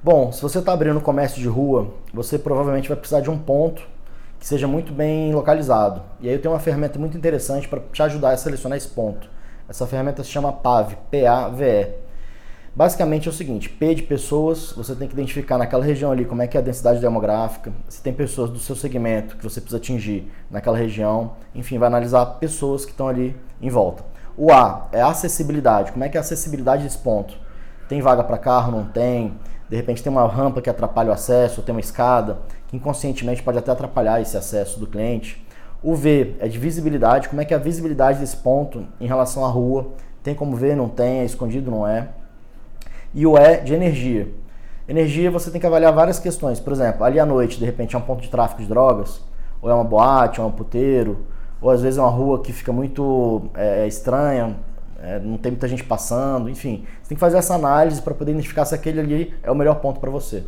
Bom, se você está abrindo comércio de rua, você provavelmente vai precisar de um ponto que seja muito bem localizado. E aí eu tenho uma ferramenta muito interessante para te ajudar a selecionar esse ponto. Essa ferramenta se chama PAVE, P-A-V-E. Basicamente é o seguinte, P de pessoas, você tem que identificar naquela região ali como é que é a densidade demográfica, se tem pessoas do seu segmento que você precisa atingir naquela região, enfim, vai analisar pessoas que estão ali em volta. O A é acessibilidade, como é que é a acessibilidade desse ponto? Tem vaga para carro, não tem? De repente tem uma rampa que atrapalha o acesso, ou tem uma escada, que inconscientemente pode até atrapalhar esse acesso do cliente. O V é de visibilidade, como é que é a visibilidade desse ponto em relação à rua? Tem como ver, não tem, é escondido, não é? E o E de energia. Energia você tem que avaliar várias questões. Por exemplo, ali à noite, de repente, é um ponto de tráfico de drogas, ou é uma boate, ou é um puteiro, ou às vezes é uma rua que fica muito é, estranha, é, não tem muita gente passando, enfim. Você tem que fazer essa análise para poder identificar se aquele ali é o melhor ponto para você.